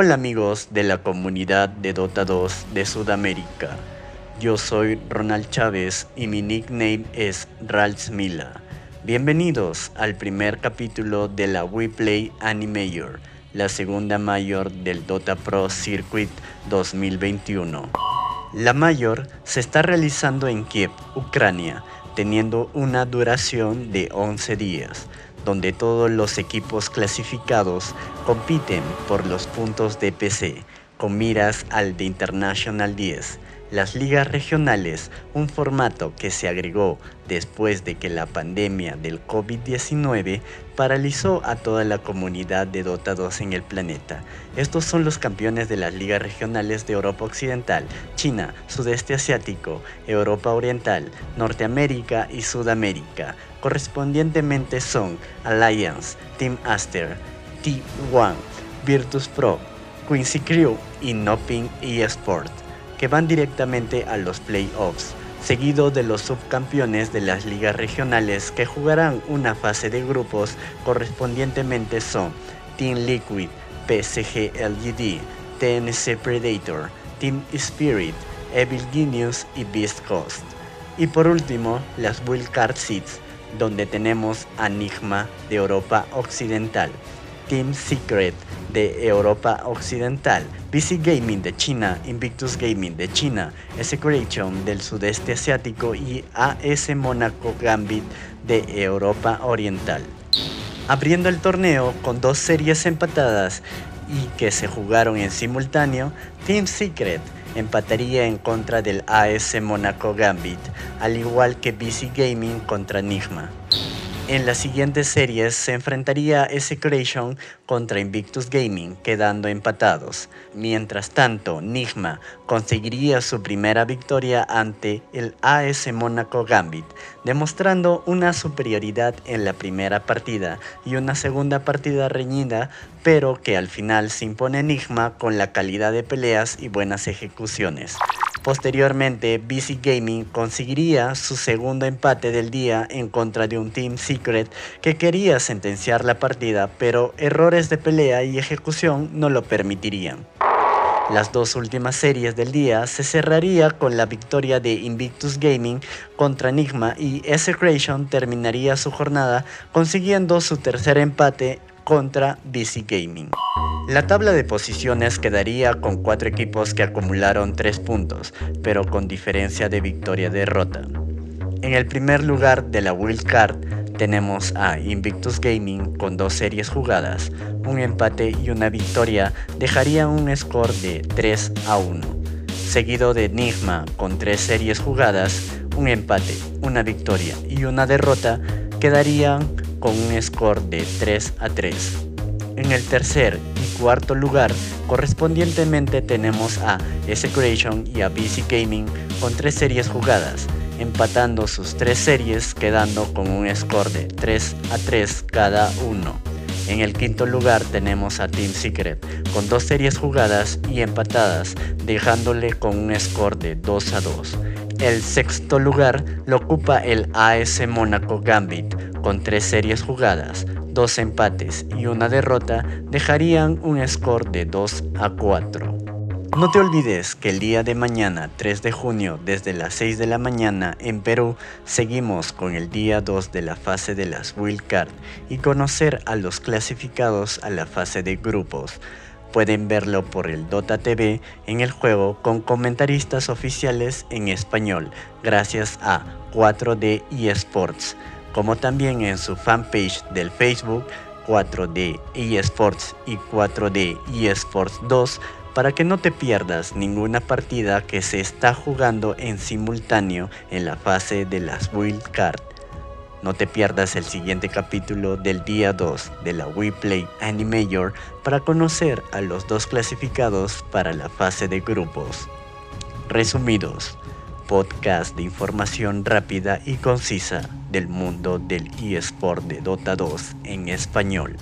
Hola amigos de la comunidad de Dota 2 de Sudamérica. Yo soy Ronald Chávez y mi nickname es Ralph Mila. Bienvenidos al primer capítulo de la WePlay Animator, la segunda mayor del Dota Pro Circuit 2021. La mayor se está realizando en Kiev, Ucrania, teniendo una duración de 11 días donde todos los equipos clasificados compiten por los puntos de PC, con miras al de International 10 las ligas regionales, un formato que se agregó después de que la pandemia del COVID-19 paralizó a toda la comunidad de Dota 2 en el planeta. Estos son los campeones de las ligas regionales de Europa Occidental, China, Sudeste Asiático, Europa Oriental, Norteamérica y Sudamérica. Correspondientemente son Alliance, Team Aster, T1, Virtus Pro, Quincy Crew y Noping eSport que van directamente a los playoffs, seguido de los subcampeones de las ligas regionales que jugarán una fase de grupos correspondientemente son Team Liquid, PSG LGD, TNC Predator, Team Spirit, Evil Genius y Beast Coast. Y por último, las Card Seeds, donde tenemos a Nigma de Europa Occidental, Team Secret de Europa Occidental, PC Gaming de China, Invictus Gaming de China, Creation del sudeste asiático y AS Monaco Gambit de Europa Oriental. Abriendo el torneo con dos series empatadas y que se jugaron en simultáneo, Team Secret empataría en contra del AS Monaco Gambit, al igual que BC Gaming contra Nigma. En las siguientes series se enfrentaría Creation contra Invictus Gaming, quedando empatados. Mientras tanto, Nigma conseguiría su primera victoria ante el AS Monaco Gambit, demostrando una superioridad en la primera partida y una segunda partida reñida, pero que al final se impone Nigma con la calidad de peleas y buenas ejecuciones. Posteriormente, BC Gaming conseguiría su segundo empate del día en contra de un Team Secret que quería sentenciar la partida, pero errores de pelea y ejecución no lo permitirían. Las dos últimas series del día se cerraría con la victoria de Invictus Gaming contra Enigma y Creation terminaría su jornada consiguiendo su tercer empate contra BC Gaming. La tabla de posiciones quedaría con cuatro equipos que acumularon tres puntos, pero con diferencia de victoria-derrota. En el primer lugar de la Wild Card tenemos a Invictus Gaming con dos series jugadas, un empate y una victoria dejaría un score de 3 a 1, seguido de Enigma con tres series jugadas, un empate, una victoria y una derrota quedarían con un score de 3 a 3. En el tercer y cuarto lugar, correspondientemente tenemos a S-Creation y a BC Gaming con tres series jugadas, empatando sus tres series quedando con un score de 3 a 3 cada uno. En el quinto lugar tenemos a Team Secret con dos series jugadas y empatadas, dejándole con un score de 2 a 2. El sexto lugar lo ocupa el AS Monaco Gambit con tres series jugadas, dos empates y una derrota dejarían un score de 2 a 4. No te olvides que el día de mañana, 3 de junio, desde las 6 de la mañana en Perú, seguimos con el día 2 de la fase de las Wild Card y conocer a los clasificados a la fase de grupos. Pueden verlo por el Dota TV en el juego con comentaristas oficiales en español, gracias a 4D eSports como también en su fanpage del Facebook 4D eSports y 4D eSports 2 para que no te pierdas ninguna partida que se está jugando en simultáneo en la fase de las Wild Card. No te pierdas el siguiente capítulo del día 2 de la WePlay Animator para conocer a los dos clasificados para la fase de grupos. Resumidos, podcast de información rápida y concisa del mundo del eSport de Dota 2 en español.